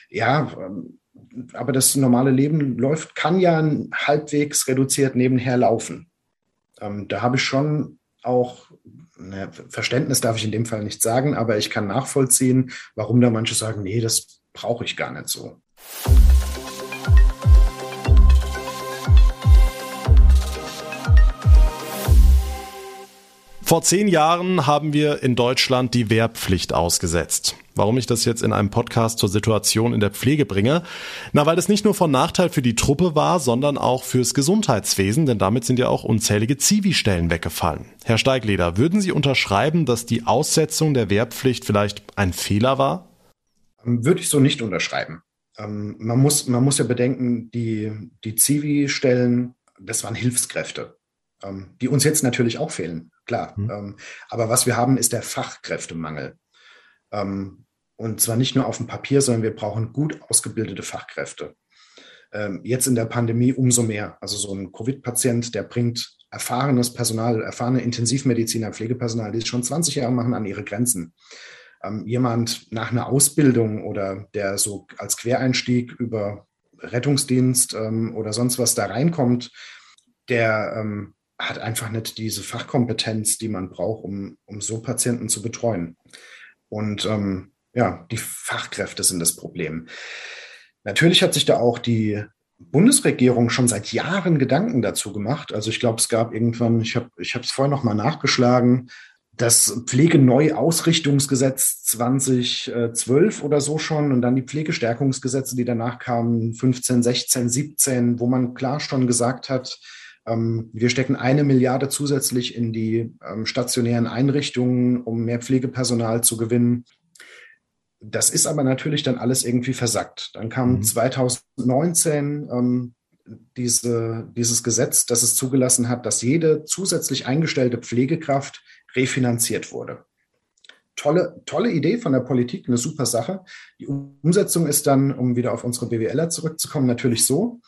S3: Ja, ähm, aber das normale Leben läuft, kann ja halbwegs reduziert nebenher laufen. Ähm, da habe ich schon auch ne, Verständnis darf ich in dem Fall nicht sagen, aber ich kann nachvollziehen, warum da manche sagen, nee, das brauche ich gar nicht so.
S2: Vor zehn Jahren haben wir in Deutschland die Wehrpflicht ausgesetzt. Warum ich das jetzt in einem Podcast zur Situation in der Pflege bringe? Na, weil das nicht nur von Nachteil für die Truppe war, sondern auch fürs Gesundheitswesen, denn damit sind ja auch unzählige Zivi-Stellen weggefallen. Herr Steigleder, würden Sie unterschreiben, dass die Aussetzung der Wehrpflicht vielleicht ein Fehler war?
S3: Würde ich so nicht unterschreiben. Ähm, man, muss, man muss ja bedenken, die, die Zivi-Stellen das waren Hilfskräfte, ähm, die uns jetzt natürlich auch fehlen, klar. Mhm. Ähm, aber was wir haben, ist der Fachkräftemangel. Ähm, und zwar nicht nur auf dem Papier, sondern wir brauchen gut ausgebildete Fachkräfte. Ähm, jetzt in der Pandemie umso mehr. Also so ein Covid-Patient, der bringt erfahrenes Personal, erfahrene Intensivmediziner, Pflegepersonal, die es schon 20 Jahre machen, an ihre Grenzen. Ähm, jemand nach einer Ausbildung oder der so als Quereinstieg über Rettungsdienst ähm, oder sonst was da reinkommt, der ähm, hat einfach nicht diese Fachkompetenz, die man braucht, um, um so Patienten zu betreuen. Und ähm, ja, die Fachkräfte sind das Problem. Natürlich hat sich da auch die Bundesregierung schon seit Jahren Gedanken dazu gemacht. Also ich glaube, es gab irgendwann, ich habe es vorher noch mal nachgeschlagen, das Pflegeneuausrichtungsgesetz 2012 oder so schon und dann die Pflegestärkungsgesetze, die danach kamen, 15, 16, 17, wo man klar schon gesagt hat, ähm, wir stecken eine Milliarde zusätzlich in die ähm, stationären Einrichtungen, um mehr Pflegepersonal zu gewinnen. Das ist aber natürlich dann alles irgendwie versackt. Dann kam mhm. 2019 ähm, diese, dieses Gesetz, das es zugelassen hat, dass jede zusätzlich eingestellte Pflegekraft refinanziert wurde. Tolle, tolle Idee von der Politik, eine super Sache. Die Umsetzung ist dann, um wieder auf unsere BWLer zurückzukommen, natürlich so.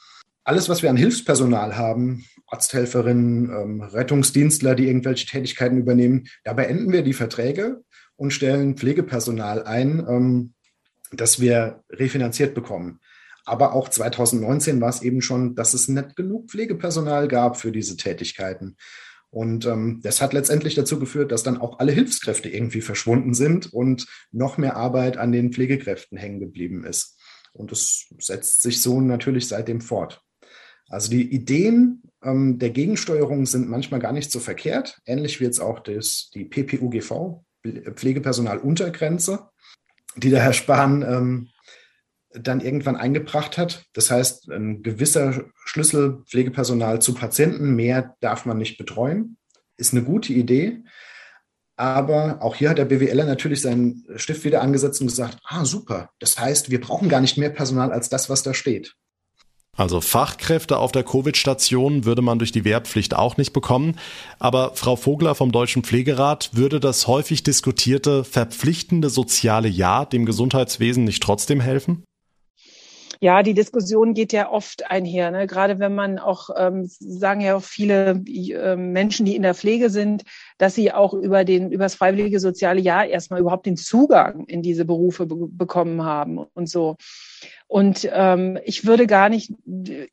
S3: Alles, was wir an Hilfspersonal haben, Arzthelferinnen, ähm, Rettungsdienstler, die irgendwelche Tätigkeiten übernehmen, da beenden wir die Verträge und stellen Pflegepersonal ein, ähm, das wir refinanziert bekommen. Aber auch 2019 war es eben schon, dass es nicht genug Pflegepersonal gab für diese Tätigkeiten. Und ähm, das hat letztendlich dazu geführt, dass dann auch alle Hilfskräfte irgendwie verschwunden sind und noch mehr Arbeit an den Pflegekräften hängen geblieben ist. Und es setzt sich so natürlich seitdem fort. Also die Ideen ähm, der Gegensteuerung sind manchmal gar nicht so verkehrt, ähnlich wie jetzt auch das, die PPUGV, Pflegepersonaluntergrenze, die der Herr Spahn ähm, dann irgendwann eingebracht hat. Das heißt, ein gewisser Schlüssel Pflegepersonal zu Patienten, mehr darf man nicht betreuen, ist eine gute Idee. Aber auch hier hat der BWLer natürlich seinen Stift wieder angesetzt und gesagt, ah, super. Das heißt, wir brauchen gar nicht mehr Personal als das, was da steht.
S2: Also Fachkräfte auf der Covid-Station würde man durch die Wehrpflicht auch nicht bekommen. Aber Frau Vogler vom Deutschen Pflegerat, würde das häufig diskutierte verpflichtende soziale Jahr dem Gesundheitswesen nicht trotzdem helfen?
S4: Ja, die Diskussion geht ja oft einher. Ne? Gerade wenn man auch, ähm, sagen ja auch viele äh, Menschen, die in der Pflege sind, dass sie auch über den, über das freiwillige soziale Jahr erstmal überhaupt den Zugang in diese Berufe be bekommen haben und so. Und ähm, ich würde gar nicht,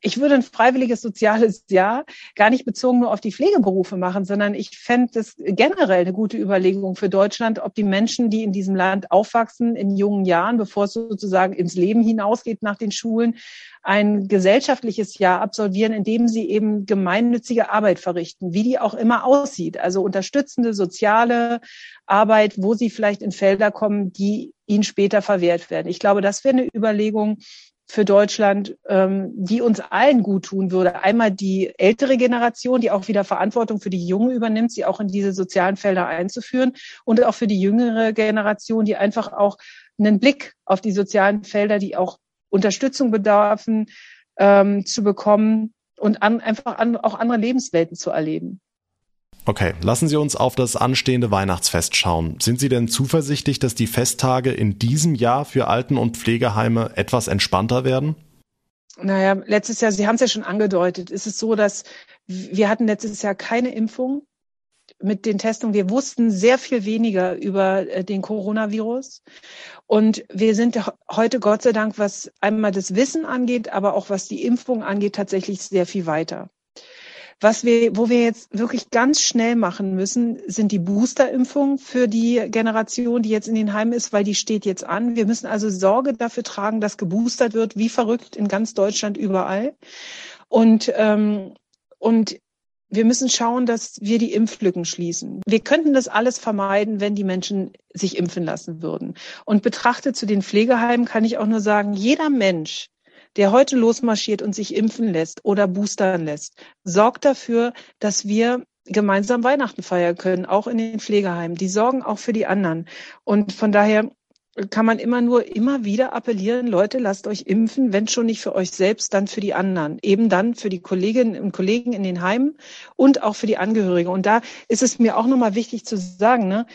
S4: ich würde ein freiwilliges soziales Jahr gar nicht bezogen nur auf die Pflegeberufe machen, sondern ich fände es generell eine gute Überlegung für Deutschland, ob die Menschen, die in diesem Land aufwachsen, in jungen Jahren, bevor es sozusagen ins Leben hinausgeht nach den Schulen, ein gesellschaftliches Jahr absolvieren, in dem sie eben gemeinnützige Arbeit verrichten, wie die auch immer aussieht. Also unterstützende soziale Arbeit, wo sie vielleicht in Felder kommen, die ihnen später verwehrt werden. Ich glaube, das wäre eine Überlegung für Deutschland, ähm, die uns allen gut tun würde. Einmal die ältere Generation, die auch wieder Verantwortung für die Junge übernimmt, sie auch in diese sozialen Felder einzuführen und auch für die jüngere Generation, die einfach auch einen Blick auf die sozialen Felder, die auch Unterstützung bedarfen, ähm, zu bekommen und an, einfach an, auch andere Lebenswelten zu erleben.
S2: Okay, lassen Sie uns auf das anstehende Weihnachtsfest schauen. Sind Sie denn zuversichtlich, dass die Festtage in diesem Jahr für Alten- und Pflegeheime etwas entspannter werden?
S4: Naja, letztes Jahr, Sie haben es ja schon angedeutet, ist es so, dass wir hatten letztes Jahr keine Impfung mit den Testungen. Wir wussten sehr viel weniger über äh, den Coronavirus. Und wir sind heute, Gott sei Dank, was einmal das Wissen angeht, aber auch was die Impfung angeht, tatsächlich sehr viel weiter. Was wir, wo wir jetzt wirklich ganz schnell machen müssen, sind die Boosterimpfungen für die Generation, die jetzt in den Heimen ist, weil die steht jetzt an. Wir müssen also Sorge dafür tragen, dass geboostert wird, wie verrückt in ganz Deutschland überall. Und ähm, und wir müssen schauen, dass wir die Impflücken schließen. Wir könnten das alles vermeiden, wenn die Menschen sich impfen lassen würden. Und betrachtet zu den Pflegeheimen kann ich auch nur sagen, jeder Mensch, der heute losmarschiert und sich impfen lässt oder boostern lässt, sorgt dafür, dass wir gemeinsam Weihnachten feiern können, auch in den Pflegeheimen. Die sorgen auch für die anderen. Und von daher kann man immer nur immer wieder appellieren, Leute, lasst euch impfen, wenn schon nicht für euch selbst, dann für die anderen. Eben dann für die Kolleginnen und Kollegen in den Heimen und auch für die Angehörigen. Und da ist es mir auch nochmal wichtig zu sagen, ne,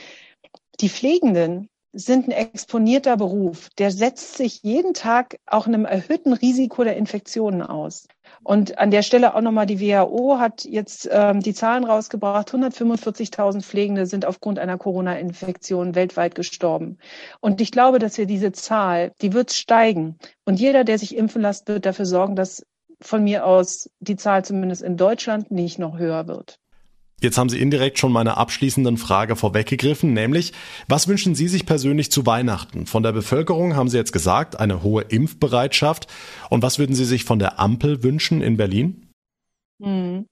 S4: die Pflegenden sind ein exponierter Beruf. Der setzt sich jeden Tag auch einem erhöhten Risiko der Infektionen aus. Und an der Stelle auch nochmal, die WHO hat jetzt ähm, die Zahlen rausgebracht. 145.000 Pflegende sind aufgrund einer Corona-Infektion weltweit gestorben. Und ich glaube, dass wir diese Zahl, die wird steigen. Und jeder, der sich impfen lässt, wird dafür sorgen, dass von mir aus die Zahl zumindest in Deutschland nicht noch höher wird.
S2: Jetzt haben Sie indirekt schon meine abschließenden Frage vorweggegriffen, nämlich, was wünschen Sie sich persönlich zu Weihnachten? Von der Bevölkerung haben Sie jetzt gesagt, eine hohe Impfbereitschaft. Und was würden Sie sich von der Ampel wünschen in Berlin?
S4: Hm.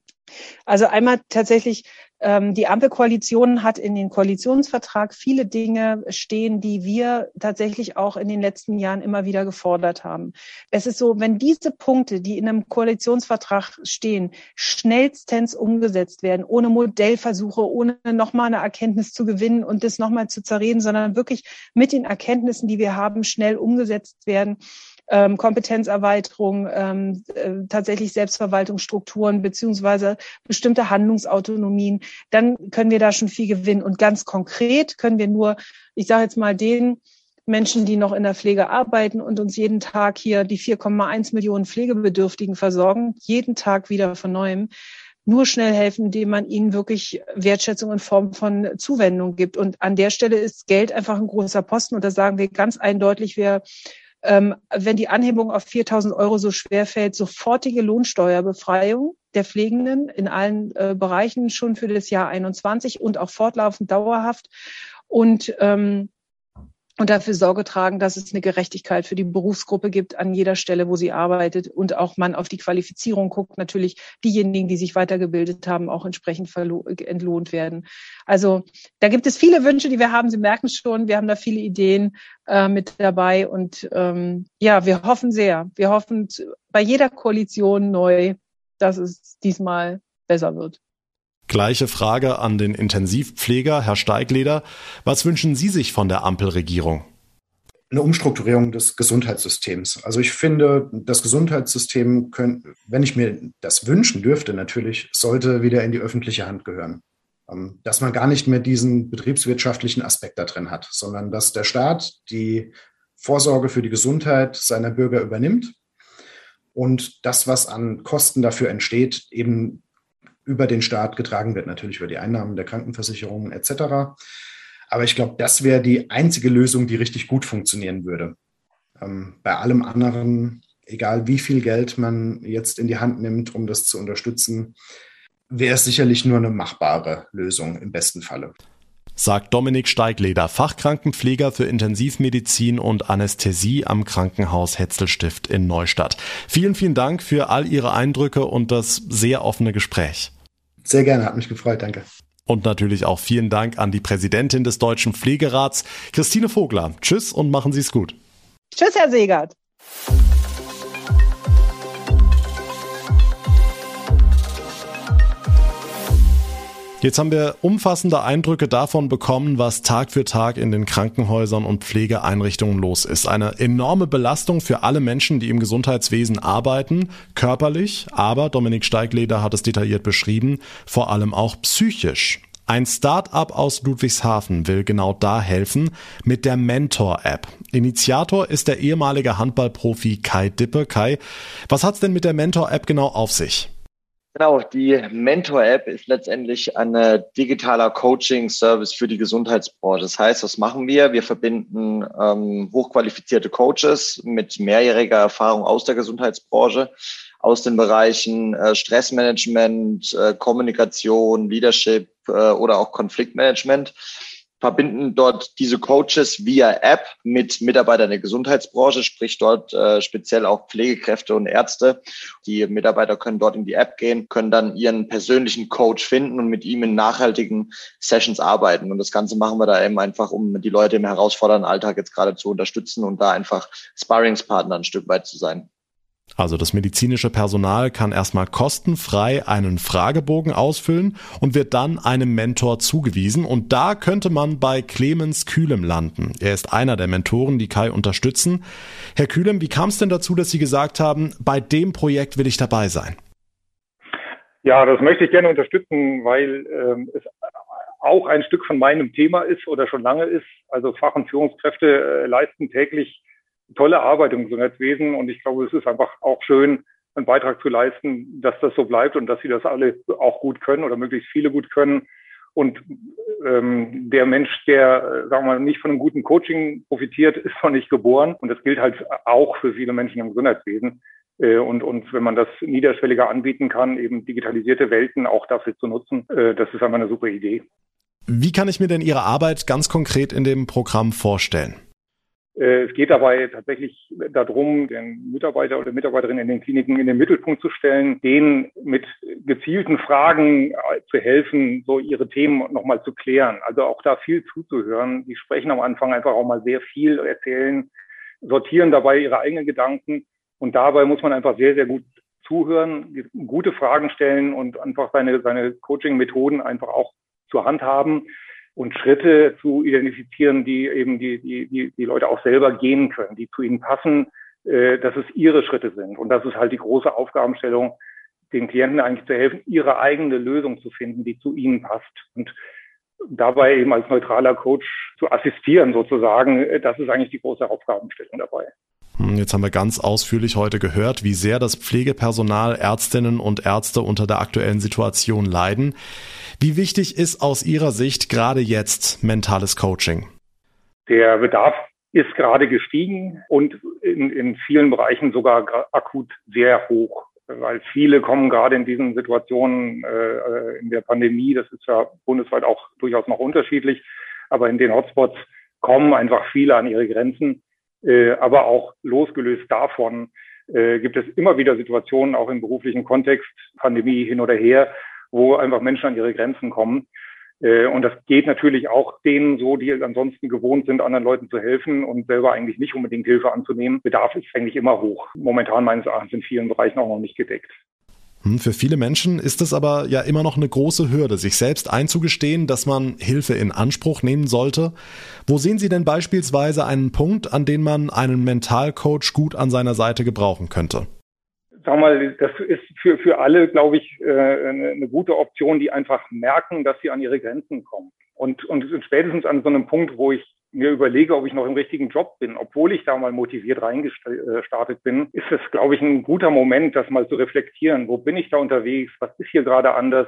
S4: Also einmal tatsächlich ähm, die Ampelkoalition hat in den Koalitionsvertrag viele Dinge stehen, die wir tatsächlich auch in den letzten Jahren immer wieder gefordert haben. Es ist so, wenn diese Punkte, die in einem Koalitionsvertrag stehen, schnellstens umgesetzt werden, ohne Modellversuche, ohne nochmal eine Erkenntnis zu gewinnen und das nochmal zu zerreden, sondern wirklich mit den Erkenntnissen, die wir haben, schnell umgesetzt werden, ähm, Kompetenzerweiterung, ähm, äh, tatsächlich Selbstverwaltungsstrukturen beziehungsweise bestimmte Handlungsautonomien, dann können wir da schon viel gewinnen. Und ganz konkret können wir nur, ich sage jetzt mal, den Menschen, die noch in der Pflege arbeiten und uns jeden Tag hier die 4,1 Millionen Pflegebedürftigen versorgen, jeden Tag wieder von neuem, nur schnell helfen, indem man ihnen wirklich Wertschätzung in Form von Zuwendung gibt. Und an der Stelle ist Geld einfach ein großer Posten. Und da sagen wir ganz eindeutig, wir ähm, wenn die Anhebung auf 4.000 Euro so schwer fällt, sofortige Lohnsteuerbefreiung der Pflegenden in allen äh, Bereichen schon für das Jahr 21 und auch fortlaufend dauerhaft. Und ähm, und dafür Sorge tragen, dass es eine Gerechtigkeit für die Berufsgruppe gibt an jeder Stelle, wo sie arbeitet und auch man auf die Qualifizierung guckt, natürlich diejenigen, die sich weitergebildet haben, auch entsprechend entlohnt werden. Also da gibt es viele Wünsche, die wir haben. Sie merken schon, wir haben da viele Ideen äh, mit dabei und ähm, ja, wir hoffen sehr. Wir hoffen bei jeder Koalition neu, dass es diesmal besser wird.
S2: Gleiche Frage an den Intensivpfleger, Herr Steigleder. Was wünschen Sie sich von der Ampelregierung?
S3: Eine Umstrukturierung des Gesundheitssystems. Also ich finde, das Gesundheitssystem, können, wenn ich mir das wünschen dürfte, natürlich, sollte wieder in die öffentliche Hand gehören. Ähm, dass man gar nicht mehr diesen betriebswirtschaftlichen Aspekt da drin hat, sondern dass der Staat die Vorsorge für die Gesundheit seiner Bürger übernimmt und das, was an Kosten dafür entsteht, eben über den Staat getragen wird, natürlich über die Einnahmen der Krankenversicherungen etc. Aber ich glaube, das wäre die einzige Lösung, die richtig gut funktionieren würde. Ähm, bei allem anderen, egal wie viel Geld man jetzt in die Hand nimmt, um das zu unterstützen, wäre es sicherlich nur eine machbare Lösung im besten Falle.
S2: Sagt Dominik Steigleder, Fachkrankenpfleger für Intensivmedizin und Anästhesie am Krankenhaus Hetzelstift in Neustadt. Vielen, vielen Dank für all Ihre Eindrücke und das sehr offene Gespräch.
S3: Sehr gerne, hat mich gefreut, danke.
S2: Und natürlich auch vielen Dank an die Präsidentin des Deutschen Pflegerats, Christine Vogler. Tschüss und machen Sie es gut.
S4: Tschüss, Herr Segert.
S2: Jetzt haben wir umfassende Eindrücke davon bekommen, was Tag für Tag in den Krankenhäusern und Pflegeeinrichtungen los ist. Eine enorme Belastung für alle Menschen, die im Gesundheitswesen arbeiten, körperlich, aber Dominik Steigleder hat es detailliert beschrieben, vor allem auch psychisch. Ein Start-up aus Ludwigshafen will genau da helfen mit der Mentor-App. Initiator ist der ehemalige Handballprofi Kai Dippe. Kai, was hat's denn mit der Mentor-App genau auf sich?
S5: Genau, die Mentor-App ist letztendlich ein digitaler Coaching-Service für die Gesundheitsbranche. Das heißt, was machen wir? Wir verbinden ähm, hochqualifizierte Coaches mit mehrjähriger Erfahrung aus der Gesundheitsbranche, aus den Bereichen äh, Stressmanagement, äh, Kommunikation, Leadership äh, oder auch Konfliktmanagement verbinden dort diese Coaches via App mit Mitarbeitern der Gesundheitsbranche, sprich dort äh, speziell auch Pflegekräfte und Ärzte. Die Mitarbeiter können dort in die App gehen, können dann ihren persönlichen Coach finden und mit ihm in nachhaltigen Sessions arbeiten. Und das Ganze machen wir da eben einfach, um die Leute im herausfordernden Alltag jetzt gerade zu unterstützen und da einfach Sparringspartner ein Stück weit zu sein.
S2: Also das medizinische Personal kann erstmal kostenfrei einen Fragebogen ausfüllen und wird dann einem Mentor zugewiesen. Und da könnte man bei Clemens Kühlem landen. Er ist einer der Mentoren, die Kai unterstützen. Herr Kühlem, wie kam es denn dazu, dass Sie gesagt haben, bei dem Projekt will ich dabei sein?
S6: Ja, das möchte ich gerne unterstützen, weil ähm, es auch ein Stück von meinem Thema ist oder schon lange ist. Also Fach- und Führungskräfte äh, leisten täglich tolle Arbeit im Gesundheitswesen und ich glaube, es ist einfach auch schön, einen Beitrag zu leisten, dass das so bleibt und dass sie das alle auch gut können oder möglichst viele gut können. Und ähm, der Mensch, der, äh, sagen wir mal, nicht von einem guten Coaching profitiert, ist noch nicht geboren. Und das gilt halt auch für viele Menschen im Gesundheitswesen. Äh, und, und wenn man das niederschwelliger anbieten kann, eben digitalisierte Welten auch dafür zu nutzen, äh, das ist einfach eine super Idee.
S2: Wie kann ich mir denn Ihre Arbeit ganz konkret in dem Programm vorstellen?
S6: Äh, es geht dabei tatsächlich darum, den Mitarbeiter oder Mitarbeiterin in den Kliniken in den Mittelpunkt zu stellen, denen mit gezielten Fragen zu helfen, so ihre Themen nochmal zu klären. Also auch da viel zuzuhören. Die sprechen am Anfang einfach auch mal sehr viel, erzählen, sortieren dabei ihre eigenen Gedanken. Und dabei muss man einfach sehr, sehr gut zuhören, gute Fragen stellen und einfach seine, seine Coaching-Methoden einfach auch zur Hand haben und Schritte zu identifizieren, die eben die, die, die, Leute auch selber gehen können, die zu ihnen passen, äh, dass es ihre Schritte sind. Und das ist halt die große Aufgabenstellung, den Klienten eigentlich zu helfen, ihre eigene Lösung zu finden, die zu ihnen passt. Und dabei eben als neutraler Coach zu assistieren sozusagen, das ist eigentlich die große Aufgabenstellung dabei.
S2: Hm, jetzt haben wir ganz ausführlich heute gehört, wie sehr das Pflegepersonal, Ärztinnen und Ärzte unter der aktuellen Situation leiden. Wie wichtig ist aus Ihrer Sicht gerade jetzt mentales Coaching?
S6: Der Bedarf ist gerade gestiegen und in, in vielen Bereichen sogar akut sehr hoch, weil viele kommen gerade in diesen Situationen äh, in der Pandemie, das ist ja bundesweit auch durchaus noch unterschiedlich, aber in den Hotspots kommen einfach viele an ihre Grenzen. Äh, aber auch losgelöst davon äh, gibt es immer wieder Situationen, auch im beruflichen Kontext, Pandemie hin oder her, wo einfach Menschen an ihre Grenzen kommen. Äh, und das geht natürlich auch denen so, die ansonsten gewohnt sind, anderen Leuten zu helfen und selber eigentlich nicht unbedingt Hilfe anzunehmen. Bedarf ist eigentlich immer hoch. Momentan meines Erachtens in vielen Bereichen auch noch nicht gedeckt.
S2: Hm, für viele Menschen ist es aber ja immer noch eine große Hürde, sich selbst einzugestehen, dass man Hilfe in Anspruch nehmen sollte. Wo sehen Sie denn beispielsweise einen Punkt, an dem man einen Mentalcoach gut an seiner Seite gebrauchen könnte?
S6: sag mal, das ist für, für alle, glaube ich, äh, eine, gute Option, die einfach merken, dass sie an ihre Grenzen kommen. Und, und spätestens an so einem Punkt, wo ich mir überlege, ob ich noch im richtigen Job bin, obwohl ich da mal motiviert reingestartet bin, ist es, glaube ich, ein guter Moment, das mal zu reflektieren. Wo bin ich da unterwegs? Was ist hier gerade anders?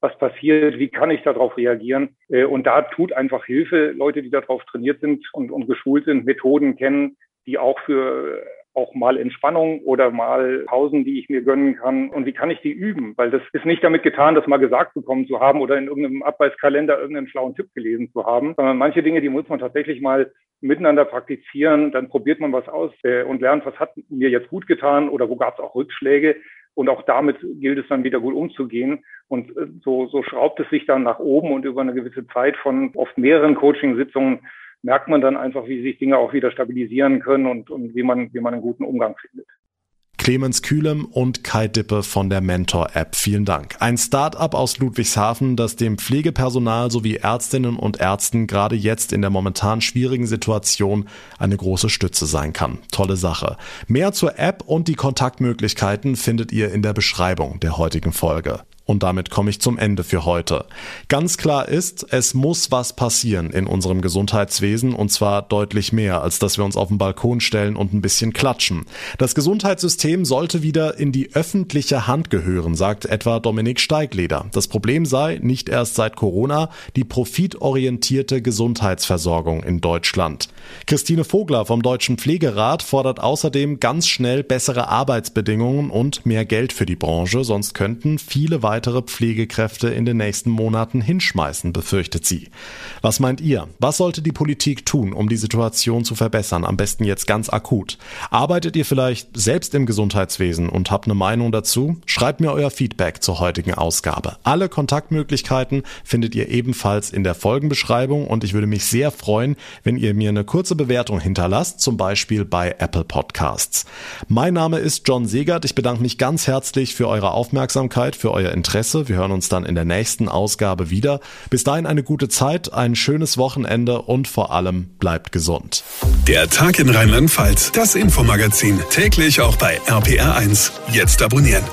S6: Was passiert? Wie kann ich darauf reagieren? Äh, und da tut einfach Hilfe, Leute, die darauf trainiert sind und, und geschult sind, Methoden kennen, die auch für auch mal Entspannung oder mal Pausen, die ich mir gönnen kann. Und wie kann ich die üben? Weil das ist nicht damit getan, das mal gesagt bekommen zu haben oder in irgendeinem Abweiskalender irgendeinen schlauen Tipp gelesen zu haben, sondern manche Dinge, die muss man tatsächlich mal miteinander praktizieren. Dann probiert man was aus äh, und lernt, was hat mir jetzt gut getan oder wo gab es auch Rückschläge. Und auch damit gilt es dann wieder gut umzugehen. Und äh, so, so schraubt es sich dann nach oben und über eine gewisse Zeit von oft mehreren Coaching-Sitzungen merkt man dann einfach, wie sich Dinge auch wieder stabilisieren können und, und wie man, wie man einen guten Umgang findet.
S2: Clemens Kühlem und Kai Dippe von der Mentor-App. Vielen Dank. Ein Start-up aus Ludwigshafen, das dem Pflegepersonal sowie Ärztinnen und Ärzten gerade jetzt in der momentan schwierigen Situation eine große Stütze sein kann. Tolle Sache. Mehr zur App und die Kontaktmöglichkeiten findet ihr in der Beschreibung der heutigen Folge. Und damit komme ich zum Ende für heute. Ganz klar ist, es muss was passieren in unserem Gesundheitswesen und zwar deutlich mehr, als dass wir uns auf den Balkon stellen und ein bisschen klatschen. Das Gesundheitssystem sollte wieder in die öffentliche Hand gehören, sagt etwa Dominik Steigleder. Das Problem sei nicht erst seit Corona die profitorientierte Gesundheitsversorgung in Deutschland. Christine Vogler vom Deutschen Pflegerat fordert außerdem ganz schnell bessere Arbeitsbedingungen und mehr Geld für die Branche, sonst könnten viele weitere Pflegekräfte in den nächsten Monaten hinschmeißen, befürchtet sie. Was meint ihr? Was sollte die Politik tun, um die Situation zu verbessern? Am besten jetzt ganz akut. Arbeitet ihr vielleicht selbst im Gesundheitswesen und habt eine Meinung dazu? Schreibt mir euer Feedback zur heutigen Ausgabe. Alle Kontaktmöglichkeiten findet ihr ebenfalls in der Folgenbeschreibung und ich würde mich sehr freuen, wenn ihr mir eine kurze Bewertung hinterlasst, zum Beispiel bei Apple Podcasts. Mein Name ist John Segert. Ich bedanke mich ganz herzlich für eure Aufmerksamkeit, für euer Interesse. Wir hören uns dann in der nächsten Ausgabe wieder. Bis dahin eine gute Zeit, ein schönes Wochenende und vor allem bleibt gesund.
S1: Der Tag in Rheinland-Pfalz, das Infomagazin, täglich auch bei RPR1. Jetzt abonnieren.